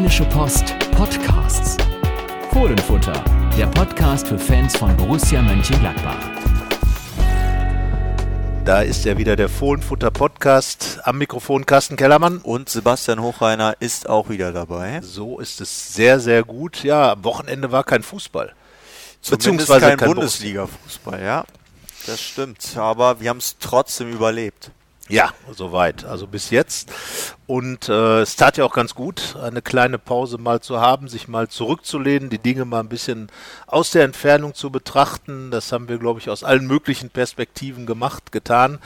Rheinische Post Podcasts. Fohlenfutter, der Podcast für Fans von Borussia Mönchengladbach. Da ist ja wieder der Fohlenfutter Podcast am Mikrofon Carsten Kellermann. Und Sebastian Hochreiner ist auch wieder dabei. So ist es sehr, sehr gut. Ja, am Wochenende war kein Fußball. Beziehungsweise kein, kein Bundesliga-Fußball, ja. Das stimmt. Aber wir haben es trotzdem überlebt. Ja, soweit. Also bis jetzt. Und äh, es tat ja auch ganz gut, eine kleine Pause mal zu haben, sich mal zurückzulehnen, die Dinge mal ein bisschen aus der Entfernung zu betrachten. Das haben wir, glaube ich, aus allen möglichen Perspektiven gemacht, getan.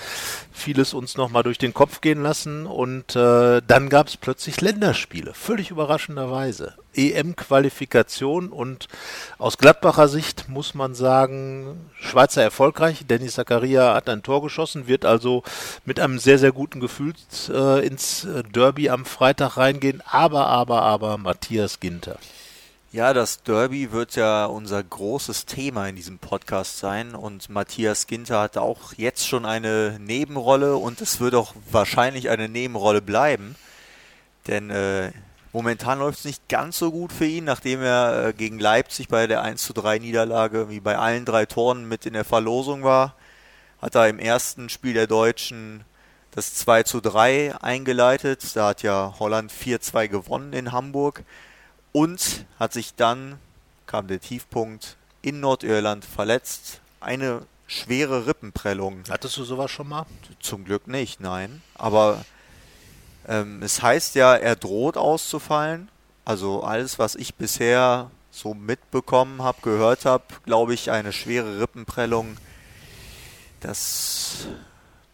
Vieles uns nochmal durch den Kopf gehen lassen. Und äh, dann gab es plötzlich Länderspiele, völlig überraschenderweise. EM-Qualifikation und aus Gladbacher Sicht muss man sagen, Schweizer erfolgreich. Dennis Zakaria hat ein Tor geschossen, wird also mit einem sehr, sehr guten Gefühl äh, ins äh, Derby am Freitag reingehen. Aber, aber, aber Matthias Ginter. Ja, das Derby wird ja unser großes Thema in diesem Podcast sein und Matthias Ginter hat auch jetzt schon eine Nebenrolle und es wird auch wahrscheinlich eine Nebenrolle bleiben, denn äh, momentan läuft es nicht ganz so gut für ihn, nachdem er äh, gegen Leipzig bei der 1 zu 3 Niederlage wie bei allen drei Toren mit in der Verlosung war, hat er im ersten Spiel der Deutschen das 2 zu 3 eingeleitet. Da hat ja Holland 4-2 gewonnen in Hamburg und hat sich dann, kam der Tiefpunkt, in Nordirland verletzt. Eine schwere Rippenprellung. Hattest du sowas schon mal? Zum Glück nicht, nein. Aber ähm, es heißt ja, er droht auszufallen. Also alles, was ich bisher so mitbekommen habe, gehört habe, glaube ich, eine schwere Rippenprellung. Das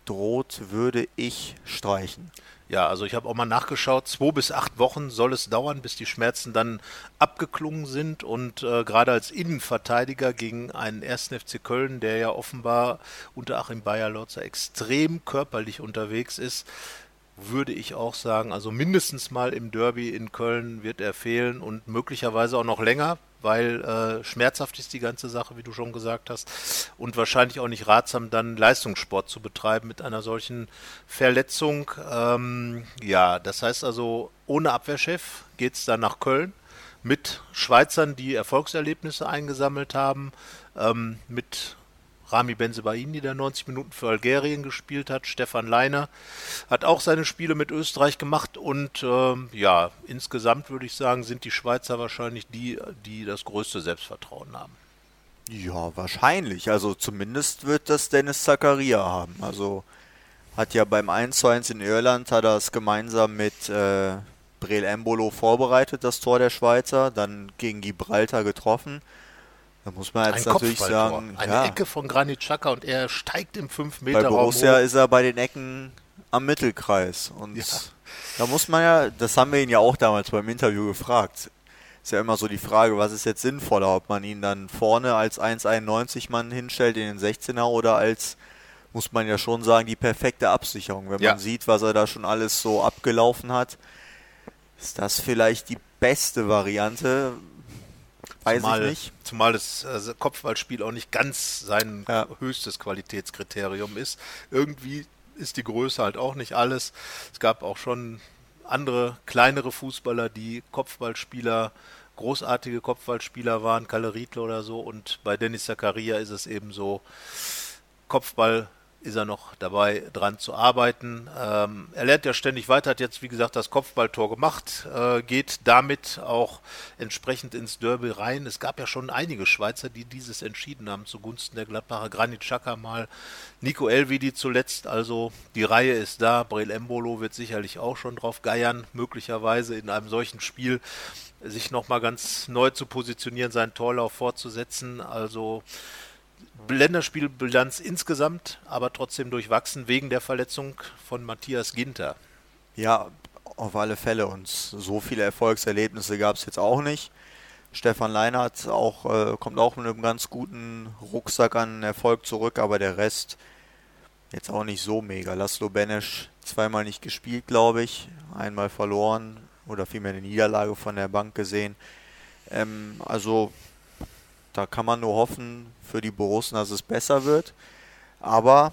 droht, würde ich streichen. Ja, also ich habe auch mal nachgeschaut, zwei bis acht Wochen soll es dauern, bis die Schmerzen dann abgeklungen sind. Und äh, gerade als Innenverteidiger gegen einen 1. FC Köln, der ja offenbar unter Achim Bayer-Lotzer extrem körperlich unterwegs ist, würde ich auch sagen, also mindestens mal im Derby in Köln wird er fehlen und möglicherweise auch noch länger weil äh, schmerzhaft ist die ganze Sache, wie du schon gesagt hast, und wahrscheinlich auch nicht ratsam, dann Leistungssport zu betreiben mit einer solchen Verletzung. Ähm, ja, das heißt also, ohne Abwehrchef geht es dann nach Köln mit Schweizern, die Erfolgserlebnisse eingesammelt haben, ähm, mit Rami Benzebaini, der 90 Minuten für Algerien gespielt hat. Stefan Leiner hat auch seine Spiele mit Österreich gemacht. Und ähm, ja, insgesamt würde ich sagen, sind die Schweizer wahrscheinlich die, die das größte Selbstvertrauen haben. Ja, wahrscheinlich. Also zumindest wird das Dennis Zakaria haben. Also hat ja beim 1-1 in Irland, hat er es gemeinsam mit äh, Breel Embolo vorbereitet, das Tor der Schweizer, dann gegen Gibraltar getroffen. Da muss man jetzt ein natürlich sagen, eine ja. Ecke von Granit Xhaka und er steigt im 5 Meter. Bei Borussia ist er bei den Ecken am Mittelkreis und ja. da muss man ja, das haben wir ihn ja auch damals beim Interview gefragt. Ist ja immer so die Frage, was ist jetzt sinnvoller, ob man ihn dann vorne als 1,91 Mann hinstellt in den 16er oder als muss man ja schon sagen, die perfekte Absicherung. Wenn ja. man sieht, was er da schon alles so abgelaufen hat, ist das vielleicht die beste Variante. Weiß zumal, ich nicht. Zumal das also Kopfballspiel auch nicht ganz sein ja. höchstes Qualitätskriterium ist. Irgendwie ist die Größe halt auch nicht alles. Es gab auch schon andere kleinere Fußballer, die Kopfballspieler, großartige Kopfballspieler waren, Kalle Riedler oder so. Und bei Dennis Zakaria ist es eben so, Kopfball ist er noch dabei, dran zu arbeiten. Ähm, er lernt ja ständig weiter, hat jetzt, wie gesagt, das Kopfballtor gemacht, äh, geht damit auch entsprechend ins Derby rein. Es gab ja schon einige Schweizer, die dieses entschieden haben zugunsten der Gladbacher. Granit Xhaka mal, Nico Elvidi zuletzt. Also die Reihe ist da. Brel Embolo wird sicherlich auch schon drauf geiern, möglicherweise in einem solchen Spiel sich nochmal ganz neu zu positionieren, seinen Torlauf fortzusetzen. Also Länderspielbilanz insgesamt, aber trotzdem durchwachsen wegen der Verletzung von Matthias Ginter. Ja, auf alle Fälle. Und so viele Erfolgserlebnisse gab es jetzt auch nicht. Stefan Leinert auch, äh, kommt auch mit einem ganz guten Rucksack an Erfolg zurück, aber der Rest jetzt auch nicht so mega. Laszlo Benesch zweimal nicht gespielt, glaube ich. Einmal verloren oder vielmehr eine Niederlage von der Bank gesehen. Ähm, also da kann man nur hoffen für die Borussen, dass es besser wird. Aber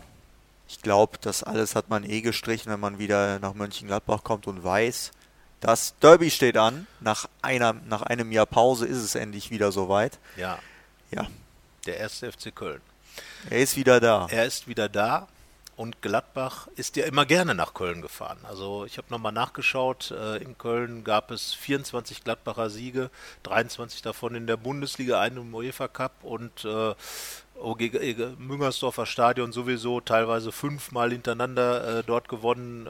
ich glaube, das alles hat man eh gestrichen, wenn man wieder nach Mönchengladbach kommt und weiß, Das Derby steht an. Nach, einer, nach einem Jahr Pause ist es endlich wieder soweit. Ja. Ja. Der erste FC Köln. Er ist wieder da. Er ist wieder da. Und Gladbach ist ja immer gerne nach Köln gefahren. Also ich habe nochmal nachgeschaut. Äh, in Köln gab es 24 Gladbacher Siege, 23 davon in der Bundesliga, einen im UEFA Cup und äh, Müngersdorfer Stadion sowieso teilweise fünfmal hintereinander äh, dort gewonnen,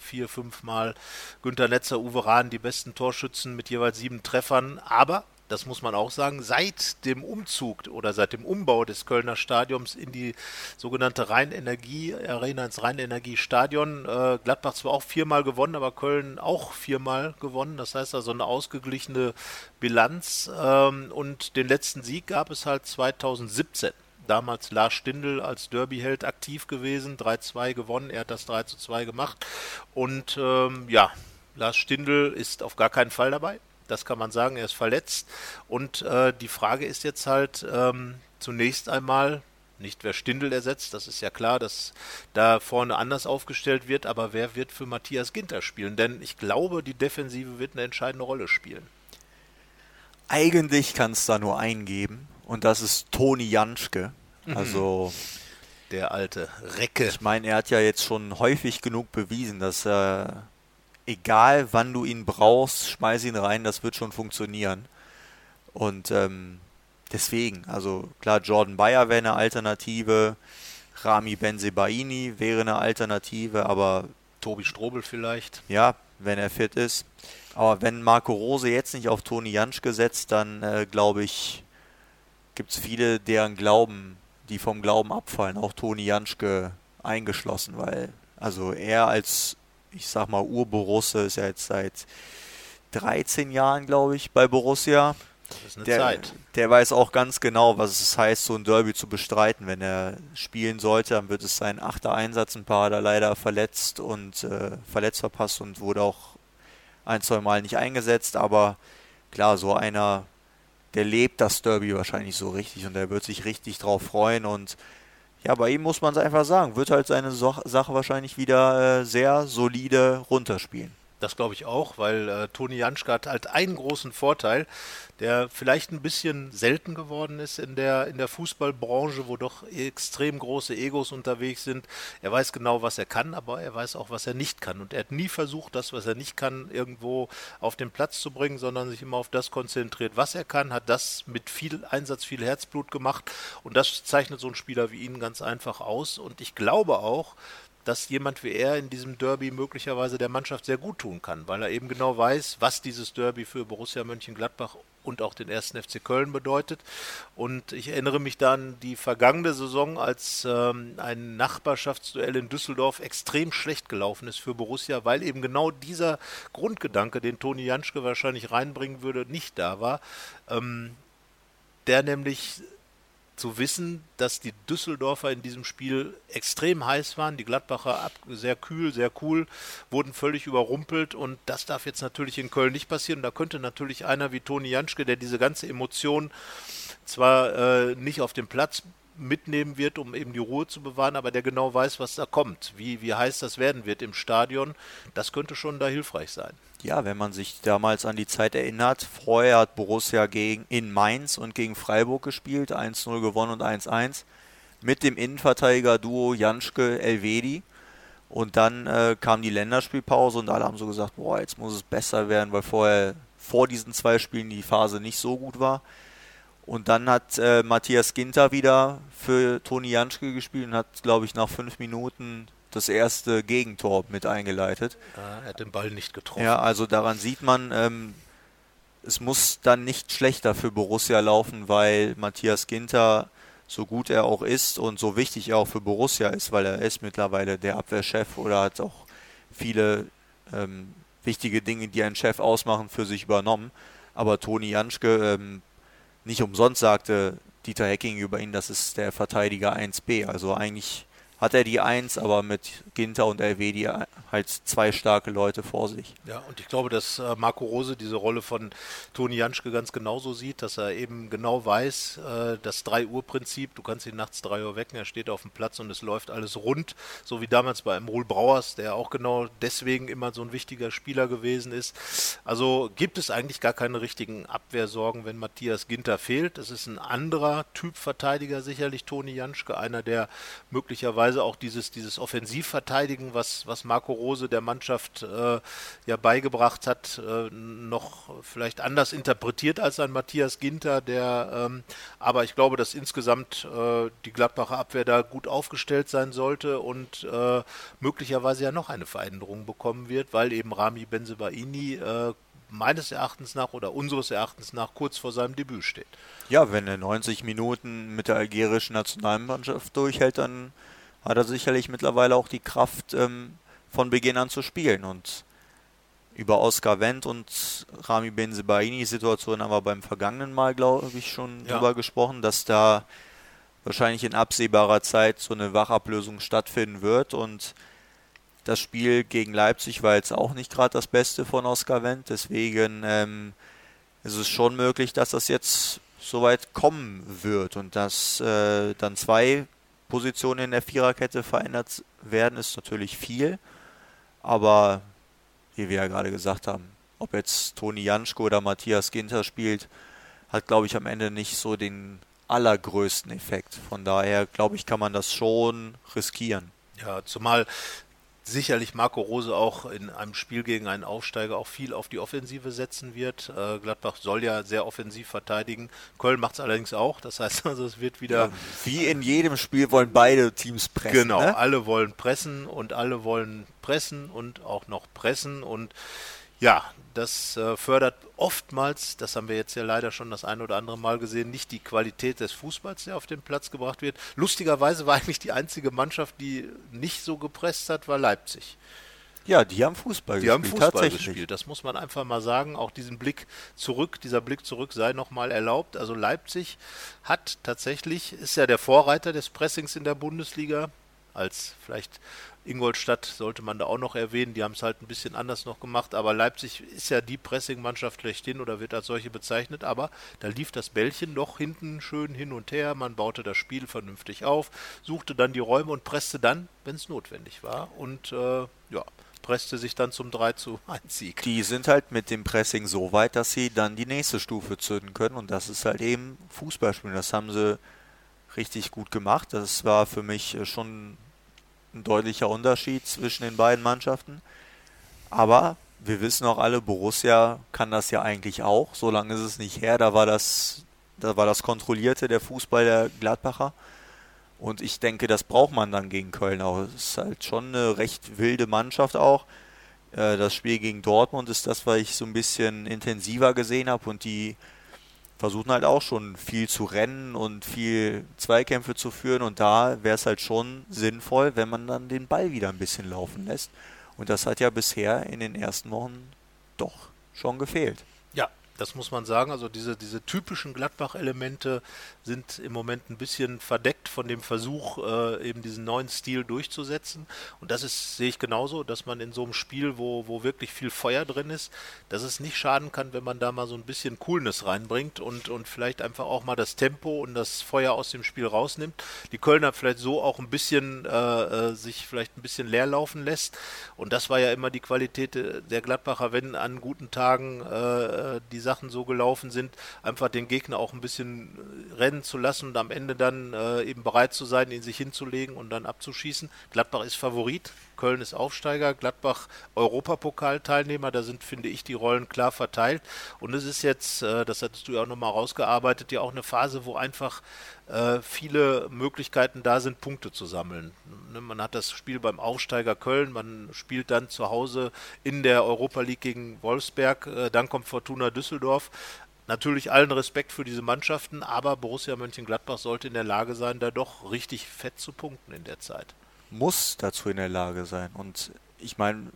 vier, fünfmal. Günter Netzer, Uwe Rahn, die besten Torschützen mit jeweils sieben Treffern. Aber das muss man auch sagen, seit dem Umzug oder seit dem Umbau des Kölner Stadions in die sogenannte Rheinenergie-Arena, ins Rheinenergie-Stadion, äh, Gladbach zwar auch viermal gewonnen, aber Köln auch viermal gewonnen. Das heißt also eine ausgeglichene Bilanz. Ähm, und den letzten Sieg gab es halt 2017 damals Lars Stindl als Derbyheld aktiv gewesen, 3-2 gewonnen, er hat das 3-2 gemacht und ähm, ja, Lars Stindl ist auf gar keinen Fall dabei. Das kann man sagen, er ist verletzt. Und äh, die Frage ist jetzt halt ähm, zunächst einmal, nicht wer Stindel ersetzt, das ist ja klar, dass da vorne anders aufgestellt wird, aber wer wird für Matthias Ginter spielen? Denn ich glaube, die Defensive wird eine entscheidende Rolle spielen. Eigentlich kann es da nur einen geben und das ist Toni Janschke. Mhm. Also der alte Recke. Ich meine, er hat ja jetzt schon häufig genug bewiesen, dass er egal wann du ihn brauchst, schmeiß ihn rein, das wird schon funktionieren. Und ähm, deswegen, also klar, Jordan Bayer wäre eine Alternative, Rami Benzebaini wäre eine Alternative, aber Tobi Strobel vielleicht. Ja, wenn er fit ist. Aber wenn Marco Rose jetzt nicht auf Toni Janschke setzt, dann äh, glaube ich, gibt es viele, deren Glauben, die vom Glauben abfallen, auch Toni Janschke eingeschlossen, weil also er als ich sag mal, Urborusse ist ja jetzt seit 13 Jahren, glaube ich, bei Borussia. Das ist eine der, Zeit. Der weiß auch ganz genau, was es heißt, so ein Derby zu bestreiten. Wenn er spielen sollte, dann wird es sein achter Einsatz. Ein paar hat er leider verletzt und äh, verletzt verpasst und wurde auch ein, zwei Mal nicht eingesetzt. Aber klar, so einer, der lebt das Derby wahrscheinlich so richtig und der wird sich richtig drauf freuen und ja, bei ihm muss man es einfach sagen, wird halt seine Sache wahrscheinlich wieder äh, sehr solide runterspielen. Das glaube ich auch, weil äh, Toni Janschke hat halt einen großen Vorteil, der vielleicht ein bisschen selten geworden ist in der, in der Fußballbranche, wo doch extrem große Egos unterwegs sind. Er weiß genau, was er kann, aber er weiß auch, was er nicht kann. Und er hat nie versucht, das, was er nicht kann, irgendwo auf den Platz zu bringen, sondern sich immer auf das konzentriert, was er kann, hat das mit viel Einsatz, viel Herzblut gemacht. Und das zeichnet so einen Spieler wie ihn ganz einfach aus. Und ich glaube auch, dass jemand wie er in diesem Derby möglicherweise der Mannschaft sehr gut tun kann, weil er eben genau weiß, was dieses Derby für Borussia Mönchengladbach und auch den ersten FC Köln bedeutet. Und ich erinnere mich dann die vergangene Saison, als ähm, ein Nachbarschaftsduell in Düsseldorf extrem schlecht gelaufen ist für Borussia, weil eben genau dieser Grundgedanke, den Toni Janschke wahrscheinlich reinbringen würde, nicht da war. Ähm, der nämlich zu wissen, dass die Düsseldorfer in diesem Spiel extrem heiß waren, die Gladbacher sehr kühl, sehr cool, wurden völlig überrumpelt und das darf jetzt natürlich in Köln nicht passieren. Da könnte natürlich einer wie Toni Janschke, der diese ganze Emotion zwar äh, nicht auf dem Platz mitnehmen wird, um eben die Ruhe zu bewahren, aber der genau weiß, was da kommt, wie, wie heiß das werden wird im Stadion, das könnte schon da hilfreich sein. Ja, wenn man sich damals an die Zeit erinnert, vorher hat Borussia gegen, in Mainz und gegen Freiburg gespielt, 1-0 gewonnen und 1-1, mit dem Innenverteidiger-Duo Janschke Elvedi. Und dann äh, kam die Länderspielpause und alle haben so gesagt, boah, jetzt muss es besser werden, weil vorher vor diesen zwei Spielen die Phase nicht so gut war. Und dann hat äh, Matthias Ginter wieder für Toni Janschke gespielt und hat, glaube ich, nach fünf Minuten das erste Gegentor mit eingeleitet. Ja, er hat den Ball nicht getroffen. Ja, also daran sieht man, ähm, es muss dann nicht schlechter für Borussia laufen, weil Matthias Ginter, so gut er auch ist und so wichtig er auch für Borussia ist, weil er ist mittlerweile der Abwehrchef oder hat auch viele ähm, wichtige Dinge, die einen Chef ausmachen, für sich übernommen. Aber Toni Janschke, ähm, nicht umsonst sagte Dieter Hecking über ihn, das ist der Verteidiger 1b. Also eigentlich hat er die Eins, aber mit Ginter und die halt zwei starke Leute vor sich. Ja, und ich glaube, dass äh, Marco Rose diese Rolle von Toni Janschke ganz genauso sieht, dass er eben genau weiß, äh, das 3-Uhr-Prinzip, du kannst ihn nachts 3 Uhr wecken, er steht auf dem Platz und es läuft alles rund, so wie damals bei Emrul Brauers, der auch genau deswegen immer so ein wichtiger Spieler gewesen ist. Also gibt es eigentlich gar keine richtigen Abwehrsorgen, wenn Matthias Ginter fehlt. Es ist ein anderer Typ Verteidiger sicherlich, Toni Janschke, einer, der möglicherweise auch dieses, dieses Offensivverteidigen, was, was Marco Rose der Mannschaft äh, ja beigebracht hat, äh, noch vielleicht anders interpretiert als ein Matthias Ginter, der ähm, aber ich glaube, dass insgesamt äh, die Gladbacher Abwehr da gut aufgestellt sein sollte und äh, möglicherweise ja noch eine Veränderung bekommen wird, weil eben Rami Benzebaini äh, meines Erachtens nach oder unseres Erachtens nach kurz vor seinem Debüt steht. Ja, wenn er 90 Minuten mit der algerischen Nationalmannschaft durchhält, dann hat er sicherlich mittlerweile auch die Kraft, ähm, von Beginn an zu spielen. Und über Oscar Wendt und Rami Benzebaini Situation haben wir beim vergangenen Mal, glaube ich, schon ja. drüber gesprochen, dass da wahrscheinlich in absehbarer Zeit so eine Wachablösung stattfinden wird und das Spiel gegen Leipzig war jetzt auch nicht gerade das Beste von Oscar Wendt, deswegen ähm, ist es schon möglich, dass das jetzt soweit kommen wird und dass äh, dann zwei Positionen in der Viererkette verändert werden, ist natürlich viel. Aber wie wir ja gerade gesagt haben, ob jetzt Toni Janschko oder Matthias Ginter spielt, hat, glaube ich, am Ende nicht so den allergrößten Effekt. Von daher, glaube ich, kann man das schon riskieren. Ja, zumal sicherlich Marco Rose auch in einem Spiel gegen einen Aufsteiger auch viel auf die Offensive setzen wird. Äh, Gladbach soll ja sehr offensiv verteidigen. Köln macht es allerdings auch. Das heißt also, es wird wieder. Ja, wie in jedem Spiel wollen beide Teams pressen. Genau, ne? alle wollen pressen und alle wollen pressen und auch noch pressen und ja, das äh, fördert oftmals, das haben wir jetzt ja leider schon das ein oder andere Mal gesehen, nicht die Qualität des Fußballs, der auf den Platz gebracht wird. Lustigerweise war eigentlich die einzige Mannschaft, die nicht so gepresst hat, war Leipzig. Ja, die haben Fußball die gespielt. Die haben Fußball gespielt, das muss man einfach mal sagen. Auch diesen Blick zurück, dieser Blick zurück sei nochmal erlaubt. Also Leipzig hat tatsächlich, ist ja der Vorreiter des Pressings in der Bundesliga, als vielleicht Ingolstadt sollte man da auch noch erwähnen, die haben es halt ein bisschen anders noch gemacht, aber Leipzig ist ja die Pressing-Mannschaft schlechthin oder wird als solche bezeichnet, aber da lief das Bällchen doch hinten schön hin und her, man baute das Spiel vernünftig auf, suchte dann die Räume und presste dann, wenn es notwendig war. Und äh, ja, presste sich dann zum 3 zu 1 Sieg. Die sind halt mit dem Pressing so weit, dass sie dann die nächste Stufe zünden können. Und das ist halt eben Fußballspielen, das haben sie richtig gut gemacht, das war für mich äh, schon ein deutlicher Unterschied zwischen den beiden Mannschaften. Aber wir wissen auch alle, Borussia kann das ja eigentlich auch. So lange ist es nicht her. Da war das, da war das Kontrollierte der Fußball der Gladbacher. Und ich denke, das braucht man dann gegen Köln auch. Es ist halt schon eine recht wilde Mannschaft auch. Äh, das Spiel gegen Dortmund ist das, was ich so ein bisschen intensiver gesehen habe. Und die versuchen halt auch schon viel zu rennen und viel Zweikämpfe zu führen und da wäre es halt schon sinnvoll, wenn man dann den Ball wieder ein bisschen laufen lässt. Und das hat ja bisher in den ersten Wochen doch schon gefehlt. Das muss man sagen. Also diese, diese typischen Gladbach-Elemente sind im Moment ein bisschen verdeckt von dem Versuch, äh, eben diesen neuen Stil durchzusetzen. Und das ist, sehe ich genauso, dass man in so einem Spiel, wo, wo wirklich viel Feuer drin ist, dass es nicht schaden kann, wenn man da mal so ein bisschen Coolness reinbringt und, und vielleicht einfach auch mal das Tempo und das Feuer aus dem Spiel rausnimmt. Die Kölner vielleicht so auch ein bisschen äh, äh sich vielleicht ein bisschen leer laufen lässt. Und das war ja immer die Qualität der Gladbacher, wenn an guten Tagen äh, äh die Sachen so gelaufen sind, einfach den Gegner auch ein bisschen rennen rennen zu lassen und am Ende dann äh, eben bereit zu sein, ihn sich hinzulegen und dann abzuschießen. Gladbach ist Favorit, Köln ist Aufsteiger, Gladbach Europapokalteilnehmer. Da sind, finde ich, die Rollen klar verteilt. Und es ist jetzt, äh, das hattest du ja auch nochmal rausgearbeitet, ja auch eine Phase, wo einfach äh, viele Möglichkeiten da sind, Punkte zu sammeln. Ne, man hat das Spiel beim Aufsteiger Köln, man spielt dann zu Hause in der Europa League gegen Wolfsberg, äh, dann kommt Fortuna Düsseldorf. Natürlich allen Respekt für diese Mannschaften, aber Borussia Mönchengladbach sollte in der Lage sein, da doch richtig fett zu punkten in der Zeit. Muss dazu in der Lage sein. Und ich meine,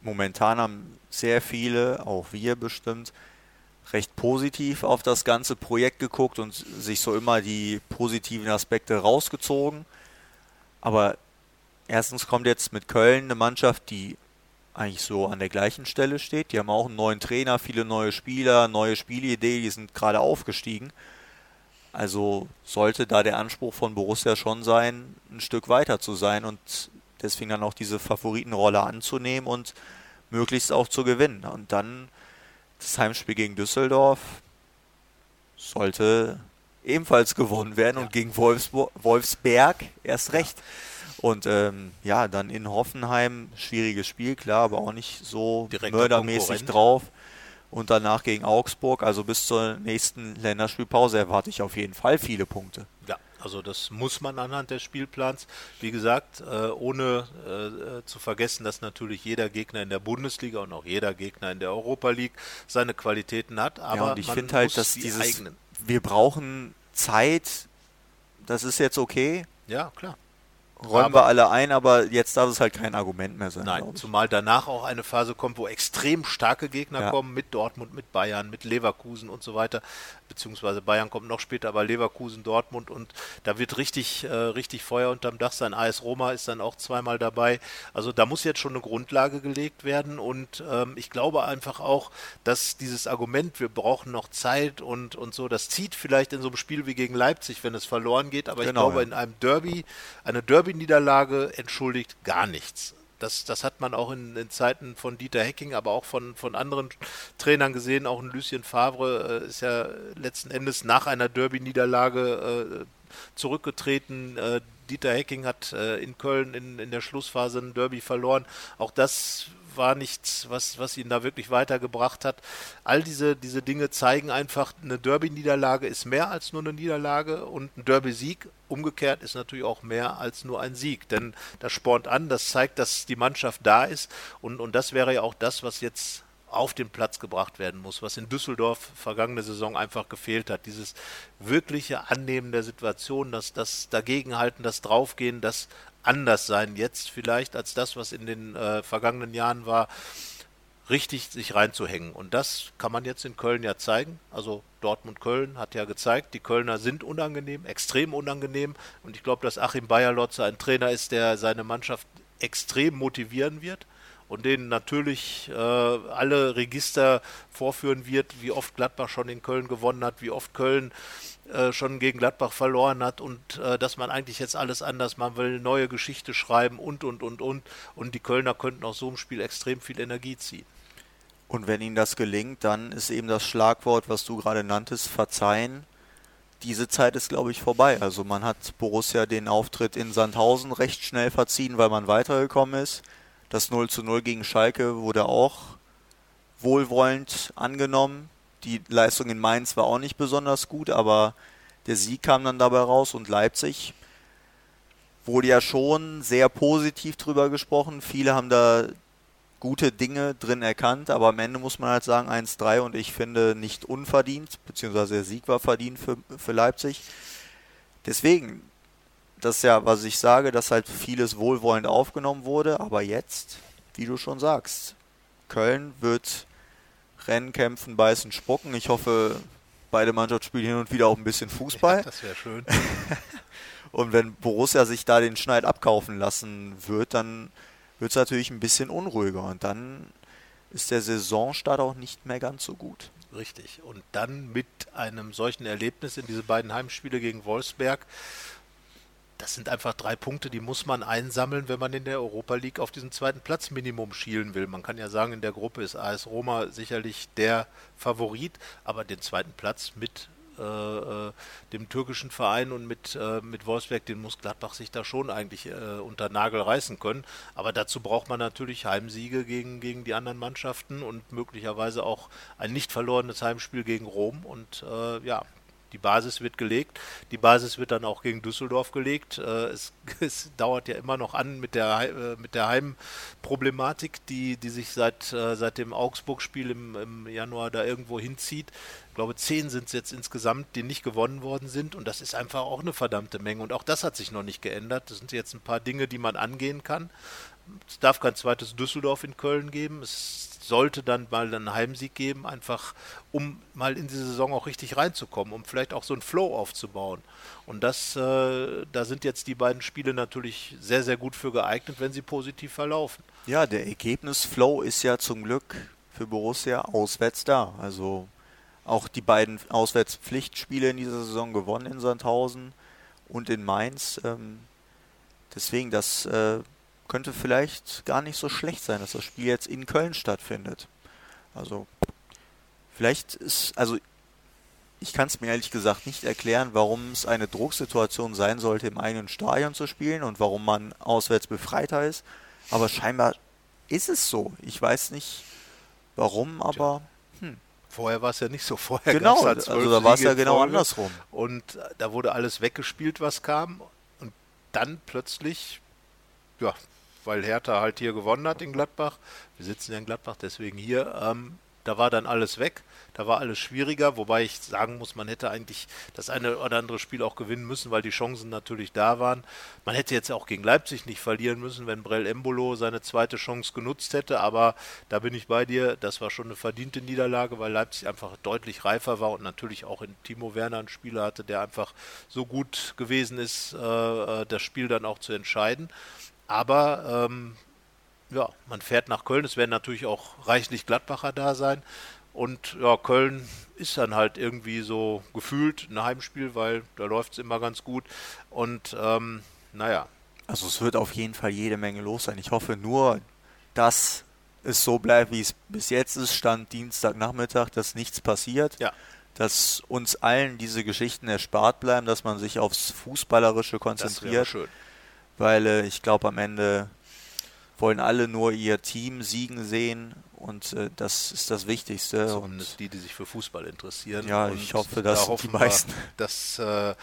momentan haben sehr viele, auch wir bestimmt, recht positiv auf das ganze Projekt geguckt und sich so immer die positiven Aspekte rausgezogen. Aber erstens kommt jetzt mit Köln eine Mannschaft, die eigentlich so an der gleichen Stelle steht. Die haben auch einen neuen Trainer, viele neue Spieler, neue Spielidee, die sind gerade aufgestiegen. Also sollte da der Anspruch von Borussia schon sein, ein Stück weiter zu sein und deswegen dann auch diese Favoritenrolle anzunehmen und möglichst auch zu gewinnen. Und dann das Heimspiel gegen Düsseldorf sollte ebenfalls gewonnen werden und gegen Wolfsburg, Wolfsberg erst recht. Und ähm, ja, dann in Hoffenheim, schwieriges Spiel, klar, aber auch nicht so Direkter mördermäßig drauf. Und danach gegen Augsburg, also bis zur nächsten Länderspielpause erwarte ich auf jeden Fall viele Punkte. Ja, also das muss man anhand des Spielplans. Wie gesagt, äh, ohne äh, zu vergessen, dass natürlich jeder Gegner in der Bundesliga und auch jeder Gegner in der Europa League seine Qualitäten hat. Aber ja, und ich finde halt, dass die dieses, eigenen. wir brauchen Zeit, das ist jetzt okay. Ja, klar räumen aber, wir alle ein, aber jetzt darf es halt kein Argument mehr sein. Nein, zumal danach auch eine Phase kommt, wo extrem starke Gegner ja. kommen, mit Dortmund, mit Bayern, mit Leverkusen und so weiter. Beziehungsweise Bayern kommt noch später, aber Leverkusen, Dortmund und da wird richtig, äh, richtig Feuer unterm Dach sein. AS Roma ist dann auch zweimal dabei. Also da muss jetzt schon eine Grundlage gelegt werden und ähm, ich glaube einfach auch, dass dieses Argument, wir brauchen noch Zeit und, und so, das zieht vielleicht in so einem Spiel wie gegen Leipzig, wenn es verloren geht, aber genau, ich glaube, ja. in einem Derby, eine Derby Niederlage entschuldigt gar nichts. Das, das hat man auch in, in, Zeiten von Dieter Hecking, aber auch von, von anderen Trainern gesehen. Auch ein Lucien Favre äh, ist ja letzten Endes nach einer Derby-Niederlage äh, zurückgetreten. Äh, Dieter Hecking hat äh, in Köln in, in der Schlussphase ein Derby verloren. Auch das war nichts, was, was ihn da wirklich weitergebracht hat. All diese, diese Dinge zeigen einfach, eine Derby-Niederlage ist mehr als nur eine Niederlage und ein Derby-Sieg umgekehrt ist natürlich auch mehr als nur ein Sieg. Denn das spornt an, das zeigt, dass die Mannschaft da ist und, und das wäre ja auch das, was jetzt auf den Platz gebracht werden muss, was in Düsseldorf vergangene Saison einfach gefehlt hat. Dieses wirkliche Annehmen der Situation, das, das Dagegenhalten, das Draufgehen, das anders sein jetzt vielleicht als das, was in den äh, vergangenen Jahren war, richtig sich reinzuhängen. Und das kann man jetzt in Köln ja zeigen. Also Dortmund-Köln hat ja gezeigt, die Kölner sind unangenehm, extrem unangenehm. Und ich glaube, dass Achim Bayerlotze ein Trainer ist, der seine Mannschaft extrem motivieren wird und denen natürlich äh, alle Register vorführen wird, wie oft Gladbach schon in Köln gewonnen hat, wie oft Köln äh, schon gegen Gladbach verloren hat und äh, dass man eigentlich jetzt alles anders, man will neue Geschichte schreiben und und und und und die Kölner könnten aus so einem Spiel extrem viel Energie ziehen. Und wenn ihnen das gelingt, dann ist eben das Schlagwort, was du gerade nanntest, verzeihen. Diese Zeit ist, glaube ich, vorbei. Also man hat Borussia den Auftritt in Sandhausen recht schnell verziehen, weil man weitergekommen ist. Das 0 zu 0 gegen Schalke wurde auch wohlwollend angenommen. Die Leistung in Mainz war auch nicht besonders gut, aber der Sieg kam dann dabei raus und Leipzig wurde ja schon sehr positiv drüber gesprochen. Viele haben da gute Dinge drin erkannt, aber am Ende muss man halt sagen 1-3 und ich finde nicht unverdient, beziehungsweise der Sieg war verdient für, für Leipzig. Deswegen, das ist ja, was ich sage, dass halt vieles wohlwollend aufgenommen wurde, aber jetzt, wie du schon sagst, Köln wird Rennen, kämpfen, beißen, spucken. Ich hoffe, beide Mannschaften spielen hin und wieder auch ein bisschen Fußball. Ja, das wäre schön. und wenn Borussia sich da den Schneid abkaufen lassen wird, dann wird es natürlich ein bisschen unruhiger und dann ist der Saisonstart auch nicht mehr ganz so gut. Richtig. Und dann mit einem solchen Erlebnis in diese beiden Heimspiele gegen Wolfsberg das sind einfach drei Punkte, die muss man einsammeln, wenn man in der Europa League auf diesen zweiten Platz Minimum schielen will. Man kann ja sagen, in der Gruppe ist AS Roma sicherlich der Favorit, aber den zweiten Platz mit äh, äh, dem türkischen Verein und mit, äh, mit Wolfsberg, den muss Gladbach sich da schon eigentlich äh, unter Nagel reißen können. Aber dazu braucht man natürlich Heimsiege gegen, gegen die anderen Mannschaften und möglicherweise auch ein nicht verlorenes Heimspiel gegen Rom. Und äh, ja, die Basis wird gelegt. Die Basis wird dann auch gegen Düsseldorf gelegt. Äh, es, es, dauert ja immer noch an mit der, äh, mit der Heimproblematik, die, die sich seit, äh, seit dem Augsburg-Spiel im, im Januar da irgendwo hinzieht. Ich glaube, zehn sind es jetzt insgesamt, die nicht gewonnen worden sind. Und das ist einfach auch eine verdammte Menge. Und auch das hat sich noch nicht geändert. Das sind jetzt ein paar Dinge, die man angehen kann. Es darf kein zweites Düsseldorf in Köln geben. Es sollte dann mal einen Heimsieg geben, einfach um mal in die Saison auch richtig reinzukommen, um vielleicht auch so einen Flow aufzubauen. Und das, äh, da sind jetzt die beiden Spiele natürlich sehr, sehr gut für geeignet, wenn sie positiv verlaufen. Ja, der Ergebnisflow ist ja zum Glück für Borussia auswärts da. Also auch die beiden Auswärtspflichtspiele in dieser Saison gewonnen in Sandhausen und in Mainz. Ähm, deswegen, das äh, könnte vielleicht gar nicht so schlecht sein, dass das Spiel jetzt in Köln stattfindet. Also vielleicht ist, also ich kann es mir ehrlich gesagt nicht erklären, warum es eine Drucksituation sein sollte, im eigenen Stadion zu spielen und warum man auswärts befreiter ist. Aber scheinbar ist es so. Ich weiß nicht warum, aber. Hm. Vorher war es ja nicht so. Vorher genau, halt also da war es ja genau andersrum. Und da wurde alles weggespielt, was kam. Und dann plötzlich, ja, weil Hertha halt hier gewonnen hat in Gladbach, wir sitzen ja in Gladbach, deswegen hier, ähm, da war dann alles weg. Da war alles schwieriger, wobei ich sagen muss, man hätte eigentlich das eine oder andere Spiel auch gewinnen müssen, weil die Chancen natürlich da waren. Man hätte jetzt auch gegen Leipzig nicht verlieren müssen, wenn Brell Embolo seine zweite Chance genutzt hätte, aber da bin ich bei dir, das war schon eine verdiente Niederlage, weil Leipzig einfach deutlich reifer war und natürlich auch in Timo Werner einen Spieler hatte, der einfach so gut gewesen ist, äh, äh das Spiel dann auch zu entscheiden. Aber ähm, ja, man fährt nach Köln. Es werden natürlich auch reichlich Gladbacher da sein. Und ja, Köln ist dann halt irgendwie so gefühlt ein Heimspiel, weil da läuft es immer ganz gut. Und ähm, naja. Also es wird auf jeden Fall jede Menge los sein. Ich hoffe nur, dass es so bleibt, wie es bis jetzt ist, Stand Dienstagnachmittag, dass nichts passiert. Ja. Dass uns allen diese Geschichten erspart bleiben, dass man sich aufs Fußballerische konzentriert. Das schön. Weil äh, ich glaube, am Ende wollen alle nur ihr Team siegen sehen und äh, das ist das Wichtigste. Zumindest und die, die sich für Fußball interessieren. Ja, ich hoffe, dass da die meisten. Wir, dass äh,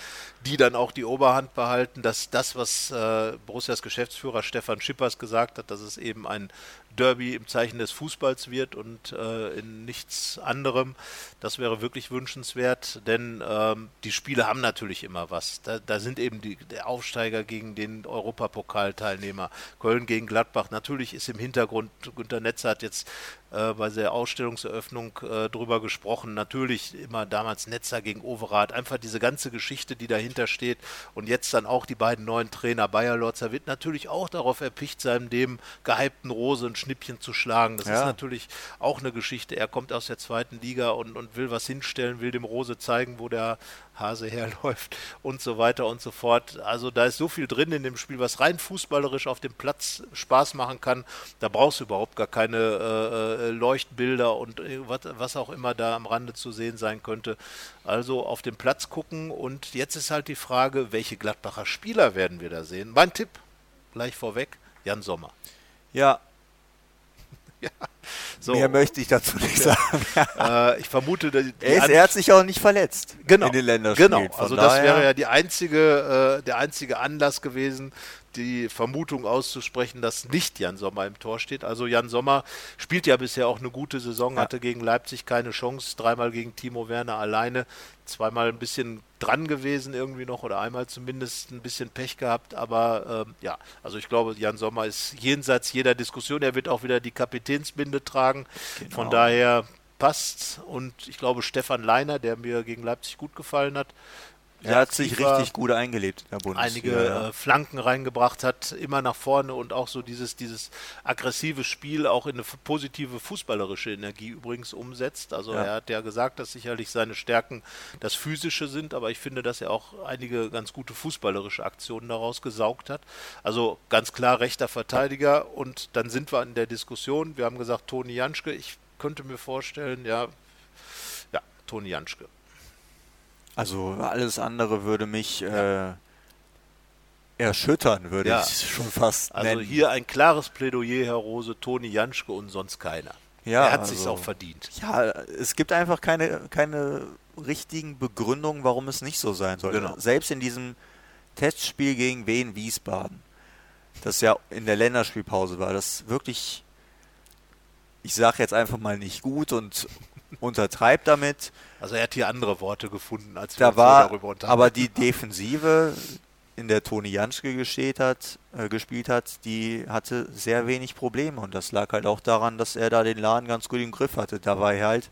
die dann auch die Oberhand behalten, dass das, was äh, Borussias Geschäftsführer Stefan Schippers gesagt hat, dass es eben ein Derby im Zeichen des Fußballs wird und äh, in nichts anderem. Das wäre wirklich wünschenswert, denn ähm, die Spiele haben natürlich immer was. Da, da sind eben die, Aufsteiger gegen den Europapokalteilnehmer, Köln gegen Gladbach. Natürlich ist im Hintergrund, Günter Netzer hat jetzt äh, bei der Ausstellungseröffnung äh, drüber gesprochen. Natürlich immer damals Netzer gegen Overath, einfach diese ganze Geschichte, die dahinter steht. Und jetzt dann auch die beiden neuen Trainer. Bayer Lorzer wird natürlich auch darauf erpicht sein, dem gehypten Rose ein Schnippchen zu schlagen. Das ja. ist natürlich auch eine Geschichte. Er kommt aus der zweiten Liga und, und will was hinstellen, will dem Rose zeigen, wo der Hase herläuft und so weiter und so fort. Also da ist so viel drin in dem Spiel, was rein fußballerisch auf dem Platz Spaß machen kann. Da brauchst du überhaupt gar keine äh, äh Leuchtbilder und äh, was, was auch immer da am Rande zu sehen sein könnte. Also auf den Platz gucken und jetzt ist halt die Frage, welche Gladbacher Spieler werden wir da sehen? Mein Tipp, gleich vorweg, Jan Sommer. Ja, ja. So. Mehr möchte ich dazu nicht sagen. äh, ich vermute, die er, ist, er, hat sich auch nicht verletzt genau, in den Länderspielen. Genau, also das wäre ja die einzige, äh, der einzige Anlass gewesen, die Vermutung auszusprechen, dass nicht Jan Sommer im Tor steht. Also Jan Sommer spielt ja bisher auch eine gute Saison, ja. hatte gegen Leipzig keine Chance, dreimal gegen Timo Werner alleine, zweimal ein bisschen dran gewesen irgendwie noch oder einmal zumindest ein bisschen Pech gehabt. Aber ähm, ja, also ich glaube, Jan Sommer ist jenseits jeder Diskussion. Er wird auch wieder die Kapitänsbinde tragen. Genau. Von daher passt. Und ich glaube, Stefan Leiner, der mir gegen Leipzig gut gefallen hat, er hat sich richtig gut eingelebt in der Bundesliga. Einige ja. äh, Flanken reingebracht hat, immer nach vorne und auch so dieses, dieses aggressive Spiel auch in eine positive fußballerische Energie übrigens umsetzt. Also ja. er hat ja gesagt, dass sicherlich seine Stärken das Physische sind, aber ich finde, dass er auch einige ganz gute fußballerische Aktionen daraus gesaugt hat. Also ganz klar rechter Verteidiger und dann sind wir in der Diskussion. Wir haben gesagt, Toni Janschke, ich könnte mir vorstellen, ja, ja, Toni Janschke. Also alles andere würde mich äh, erschüttern, würde ja. ich schon fast also nennen. Also hier ein klares Plädoyer, Herr Rose, Toni Janschke und sonst keiner. Ja, er hat also, sich auch verdient. Ja, es gibt einfach keine, keine richtigen Begründungen, warum es nicht so sein soll. Genau. Selbst in diesem Testspiel gegen Wien Wiesbaden, das ja in der Länderspielpause war, das wirklich, ich sage jetzt einfach mal nicht gut und untertreibt damit. Also er hat hier andere Worte gefunden, als wir da war, darüber unterhalten. Aber die Defensive in der Toni Janschke gespielt hat, äh, gespielt hat, die hatte sehr wenig Probleme und das lag halt auch daran, dass er da den Laden ganz gut im Griff hatte. Da war er halt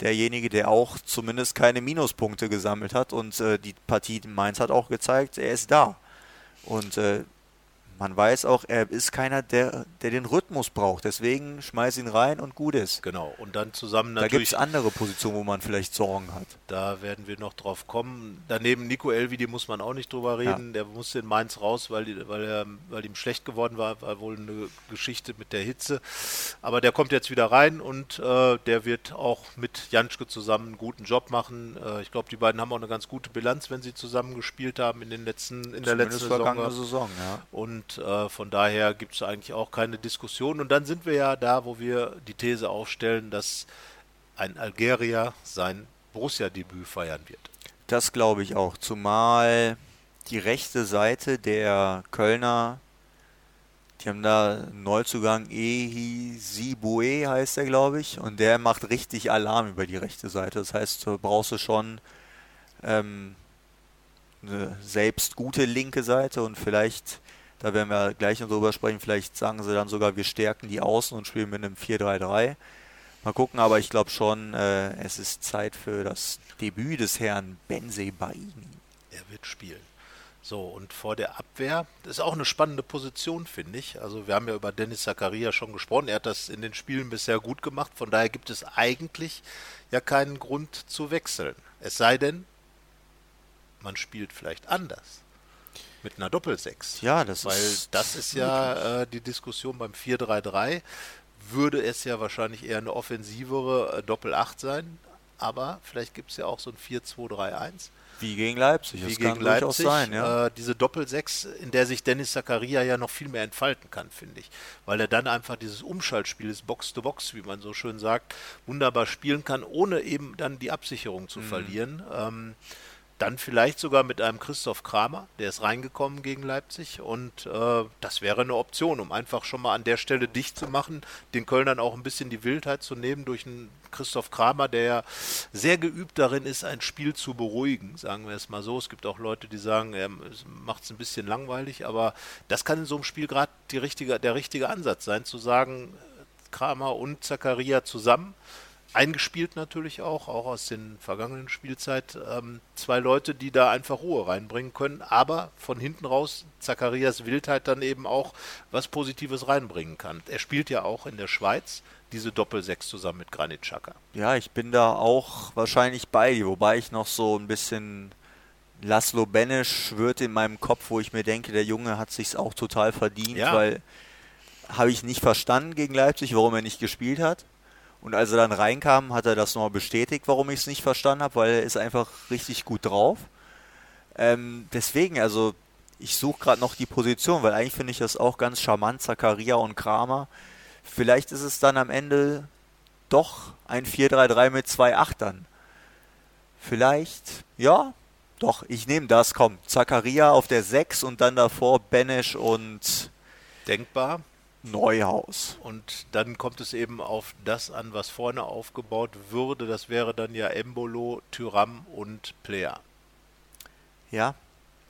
derjenige, der auch zumindest keine Minuspunkte gesammelt hat und äh, die Partie in Mainz hat auch gezeigt, er ist da. Und äh, man weiß auch, er ist keiner, der, der den Rhythmus braucht. Deswegen schmeiß ihn rein und gut ist. Genau. Und dann zusammen natürlich. Da gibt es andere Positionen, wo man vielleicht Sorgen hat. Da werden wir noch drauf kommen. Daneben Nico Elvidi muss man auch nicht drüber reden. Ja. Der musste in Mainz raus, weil, weil, er, weil ihm schlecht geworden war. War wohl eine Geschichte mit der Hitze. Aber der kommt jetzt wieder rein und äh, der wird auch mit Janschke zusammen einen guten Job machen. Äh, ich glaube, die beiden haben auch eine ganz gute Bilanz, wenn sie zusammen gespielt haben in den letzten, in der letzten Saison. Saison ja. Und und äh, von daher gibt es eigentlich auch keine Diskussion. Und dann sind wir ja da, wo wir die These aufstellen, dass ein Algerier sein Borussia-Debüt feiern wird. Das glaube ich auch. Zumal die rechte Seite der Kölner, die haben da Neuzugang Ehi Sibue heißt er, glaube ich. Und der macht richtig Alarm über die rechte Seite. Das heißt, du brauchst du schon ähm, eine selbst gute linke Seite und vielleicht da werden wir gleich noch drüber sprechen. Vielleicht sagen sie dann sogar, wir stärken die Außen und spielen mit einem 4-3-3. Mal gucken, aber ich glaube schon, äh, es ist Zeit für das Debüt des Herrn Benze Baini. Er wird spielen. So, und vor der Abwehr, das ist auch eine spannende Position, finde ich. Also wir haben ja über Dennis Zakaria schon gesprochen. Er hat das in den Spielen bisher gut gemacht. Von daher gibt es eigentlich ja keinen Grund zu wechseln. Es sei denn, man spielt vielleicht anders mit einer Doppelsechs. Ja, das Weil ist. das ist ja äh, die Diskussion beim 4-3-3. Würde es ja wahrscheinlich eher eine offensivere äh, Doppel-8 sein. Aber vielleicht gibt es ja auch so ein 4-2-3-1. Wie gegen Leipzig. Wie das gegen Leipzig. Sein, ja. äh, diese Doppel-6, in der sich Dennis Zakaria ja noch viel mehr entfalten kann, finde ich. Weil er dann einfach dieses Umschaltspiel, das Box-to-Box, wie man so schön sagt, wunderbar spielen kann, ohne eben dann die Absicherung zu mhm. verlieren. Ähm, dann vielleicht sogar mit einem Christoph Kramer, der ist reingekommen gegen Leipzig und äh, das wäre eine Option, um einfach schon mal an der Stelle dicht zu machen, den Kölnern auch ein bisschen die Wildheit zu nehmen durch einen Christoph Kramer, der ja sehr geübt darin ist, ein Spiel zu beruhigen, sagen wir es mal so. Es gibt auch Leute, die sagen, er macht es ein bisschen langweilig, aber das kann in so einem Spiel gerade richtige, der richtige Ansatz sein, zu sagen, Kramer und Zakaria zusammen eingespielt natürlich auch, auch aus den vergangenen Spielzeit, ähm, zwei Leute, die da einfach Ruhe reinbringen können, aber von hinten raus Zacharias Wildheit dann eben auch was Positives reinbringen kann. Er spielt ja auch in der Schweiz diese Doppelsechs zusammen mit Granit Xhaka. Ja, ich bin da auch wahrscheinlich bei dir, wobei ich noch so ein bisschen Laszlo Benesch wird in meinem Kopf, wo ich mir denke, der Junge hat sich's auch total verdient, ja. weil habe ich nicht verstanden gegen Leipzig, warum er nicht gespielt hat. Und als er dann reinkam, hat er das nochmal bestätigt, warum ich es nicht verstanden habe, weil er ist einfach richtig gut drauf. Ähm, deswegen, also ich suche gerade noch die Position, weil eigentlich finde ich das auch ganz charmant, Zakaria und Kramer. Vielleicht ist es dann am Ende doch ein 4-3-3 mit zwei Achtern. Vielleicht, ja, doch, ich nehme das, komm. Zakaria auf der 6 und dann davor Benesch und. Denkbar. Neuhaus. Und dann kommt es eben auf das an, was vorne aufgebaut würde. Das wäre dann ja Embolo, Tyram und Player. Ja,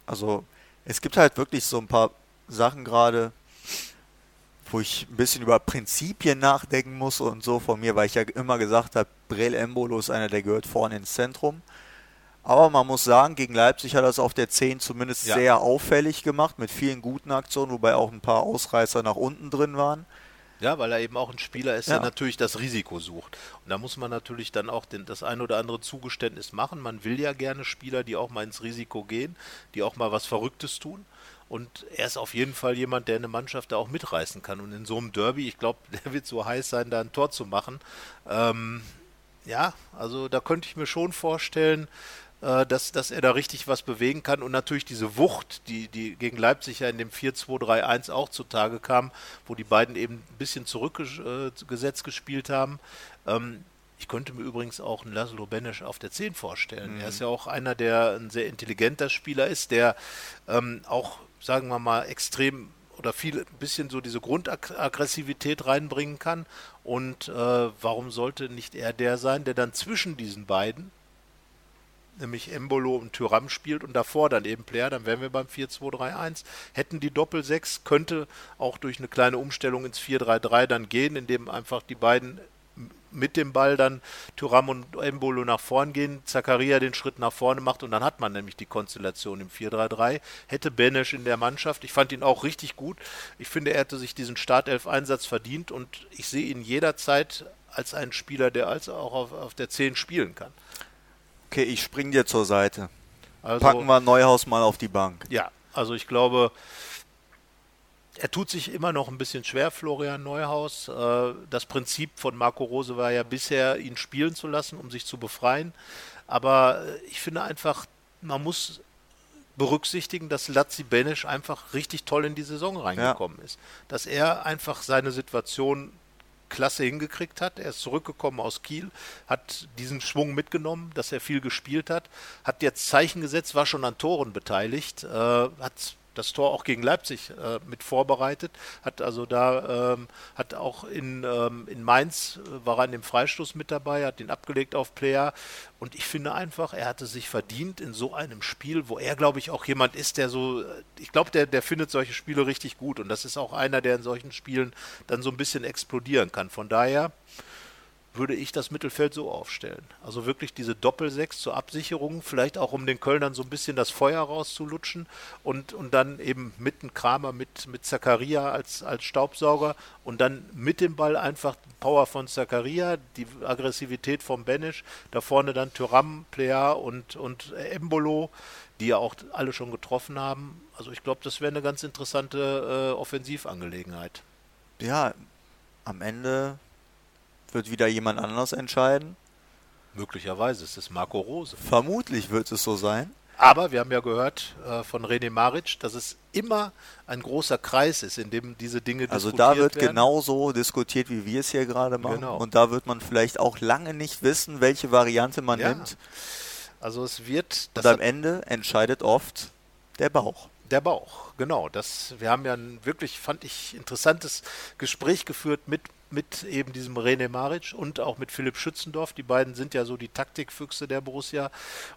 also es gibt halt wirklich so ein paar Sachen gerade, wo ich ein bisschen über Prinzipien nachdenken muss und so von mir, weil ich ja immer gesagt habe, Brel Embolo ist einer, der gehört vorne ins Zentrum. Aber man muss sagen, gegen Leipzig hat er es auf der 10 zumindest ja. sehr auffällig gemacht, mit vielen guten Aktionen, wobei auch ein paar Ausreißer nach unten drin waren. Ja, weil er eben auch ein Spieler ist, ja. der natürlich das Risiko sucht. Und da muss man natürlich dann auch den, das ein oder andere Zugeständnis machen. Man will ja gerne Spieler, die auch mal ins Risiko gehen, die auch mal was Verrücktes tun. Und er ist auf jeden Fall jemand, der eine Mannschaft da auch mitreißen kann. Und in so einem Derby, ich glaube, der wird so heiß sein, da ein Tor zu machen. Ähm, ja, also da könnte ich mir schon vorstellen, äh, dass, dass er da richtig was bewegen kann und natürlich diese Wucht, die, die gegen Leipzig ja in dem 4-2-3-1 auch zutage kam, wo die beiden eben ein bisschen zurückgesetzt gespielt haben. Ähm, ich könnte mir übrigens auch einen Laszlo Benesch auf der 10 vorstellen. Mhm. Er ist ja auch einer, der ein sehr intelligenter Spieler ist, der ähm, auch, sagen wir mal, extrem oder viel ein bisschen so diese Grundaggressivität reinbringen kann. Und äh, warum sollte nicht er der sein, der dann zwischen diesen beiden nämlich Embolo und Tyram spielt und davor dann eben Player, dann wären wir beim 4-2-3-1. Hätten die Doppel-6, könnte auch durch eine kleine Umstellung ins 4-3-3 dann gehen, indem einfach die beiden mit dem Ball dann Thuram und Embolo nach vorn gehen, Zakaria den Schritt nach vorne macht und dann hat man nämlich die Konstellation im 4-3-3. Hätte Benesch in der Mannschaft. Ich fand ihn auch richtig gut. Ich finde, er hätte sich diesen Startelf-Einsatz verdient und ich sehe ihn jederzeit als einen Spieler, der also auch auf, auf der 10 spielen kann. Okay, ich spring dir zur Seite. Also, Packen wir Neuhaus mal auf die Bank. Ja, also ich glaube, er tut sich immer noch ein bisschen schwer, Florian Neuhaus. Äh, das Prinzip von Marco Rose war ja bisher, ihn spielen zu lassen, um sich zu befreien. Aber äh, ich finde einfach, man muss berücksichtigen, dass Lazzi Benisch einfach richtig toll in die Saison reingekommen ja. ist. Dass er einfach seine Situation klasse hingekriegt hat. Er ist zurückgekommen aus Kiel, hat diesen Schwung mitgenommen, dass er viel gespielt hat, hat jetzt Zeichen gesetzt, war schon an Toren beteiligt, äh, hat das Tor auch gegen Leipzig äh, mit vorbereitet, hat also da, ähm, hat auch in, ähm, in Mainz, äh, war er in dem Freistoß mit dabei, hat ihn abgelegt auf Player. Und ich finde einfach, er hatte sich verdient in so einem Spiel, wo er, glaube ich, auch jemand ist, der so, äh, ich glaube, der, der findet solche Spiele richtig gut. Und das ist auch einer, der in solchen Spielen dann so ein bisschen explodieren kann. Von daher, würde ich das Mittelfeld so aufstellen. Also wirklich diese Doppelsechs zur Absicherung, vielleicht auch um den Kölnern so ein bisschen das Feuer rauszulutschen und, und dann eben mit dem Kramer, mit, mit Zakaria als, als Staubsauger und dann mit dem Ball einfach Power von Zakaria, die Aggressivität von Benisch, da vorne dann Thuram, Plea und, und Embolo, die ja auch alle schon getroffen haben. Also ich glaube, das wäre eine ganz interessante äh, Offensivangelegenheit. Ja, am Ende wird wieder jemand anders entscheiden? Möglicherweise ist es Marco Rose. Vermutlich wird es so sein. Aber wir haben ja gehört äh, von René Maric, dass es immer ein großer Kreis ist, in dem diese Dinge also diskutiert werden. Also da wird werden. genauso diskutiert, wie wir es hier gerade machen. Genau. Und da wird man vielleicht auch lange nicht wissen, welche Variante man ja. nimmt. Also es wird... Und am Ende entscheidet oft der Bauch. Der Bauch, genau. Das, wir haben ja ein wirklich, fand ich, interessantes Gespräch geführt mit mit eben diesem René Maric und auch mit Philipp Schützendorf. Die beiden sind ja so die Taktikfüchse der Borussia.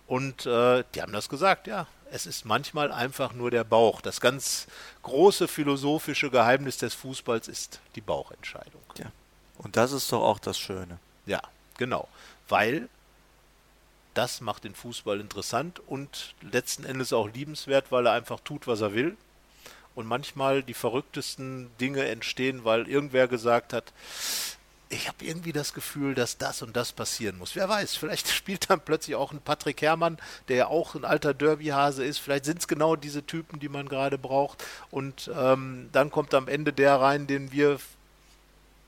Und äh, die haben das gesagt, ja. Es ist manchmal einfach nur der Bauch. Das ganz große philosophische Geheimnis des Fußballs ist die Bauchentscheidung. Ja. Und das ist doch auch das Schöne. Ja, genau. Weil das macht den Fußball interessant und letzten Endes auch liebenswert, weil er einfach tut, was er will und manchmal die verrücktesten Dinge entstehen, weil irgendwer gesagt hat, ich habe irgendwie das Gefühl, dass das und das passieren muss. Wer weiß, vielleicht spielt dann plötzlich auch ein Patrick Herrmann, der ja auch ein alter Derby-Hase ist. Vielleicht sind es genau diese Typen, die man gerade braucht. Und ähm, dann kommt am Ende der rein, den wir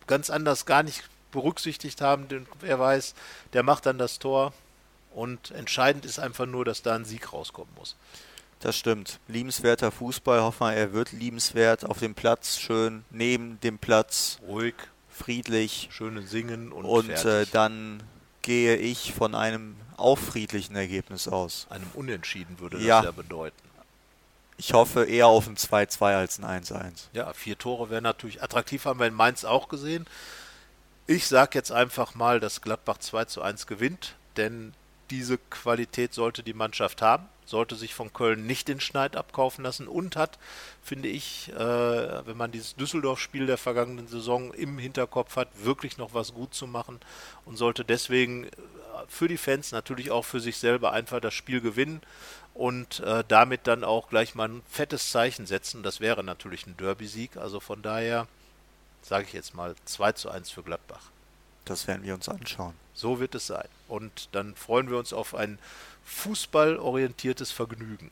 ganz anders gar nicht berücksichtigt haben. Denn wer weiß, der macht dann das Tor. Und entscheidend ist einfach nur, dass da ein Sieg rauskommen muss. Das stimmt. Liebenswerter Fußball. Hoffen wir, er wird liebenswert auf dem Platz, schön neben dem Platz. Ruhig. Friedlich. Schöne Singen und Und äh, dann gehe ich von einem auch friedlichen Ergebnis aus. Einem Unentschieden würde das ja, ja bedeuten. Ich hoffe eher auf ein 2-2 als ein 1-1. Ja, vier Tore wären natürlich attraktiv, haben wir in Mainz auch gesehen. Ich sage jetzt einfach mal, dass Gladbach 2 zu 1 gewinnt, denn diese Qualität sollte die Mannschaft haben sollte sich von Köln nicht den Schneid abkaufen lassen und hat, finde ich, äh, wenn man dieses Düsseldorf-Spiel der vergangenen Saison im Hinterkopf hat, wirklich noch was gut zu machen und sollte deswegen äh, für die Fans, natürlich auch für sich selber einfach das Spiel gewinnen und äh, damit dann auch gleich mal ein fettes Zeichen setzen. Das wäre natürlich ein Derby-Sieg. Also von daher sage ich jetzt mal 2 zu 1 für Gladbach. Das werden wir uns anschauen. So wird es sein. Und dann freuen wir uns auf ein fußballorientiertes Vergnügen.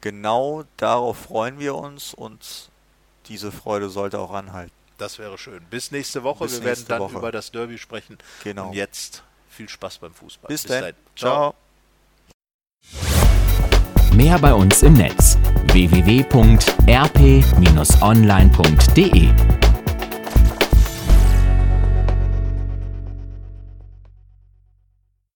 Genau darauf freuen wir uns und diese Freude sollte auch anhalten. Das wäre schön. Bis nächste Woche. Bis wir werden dann Woche. über das Derby sprechen. Genau. Und jetzt viel Spaß beim Fußball. Bis, Bis dann. Ciao. Mehr bei uns im Netz www.rp-online.de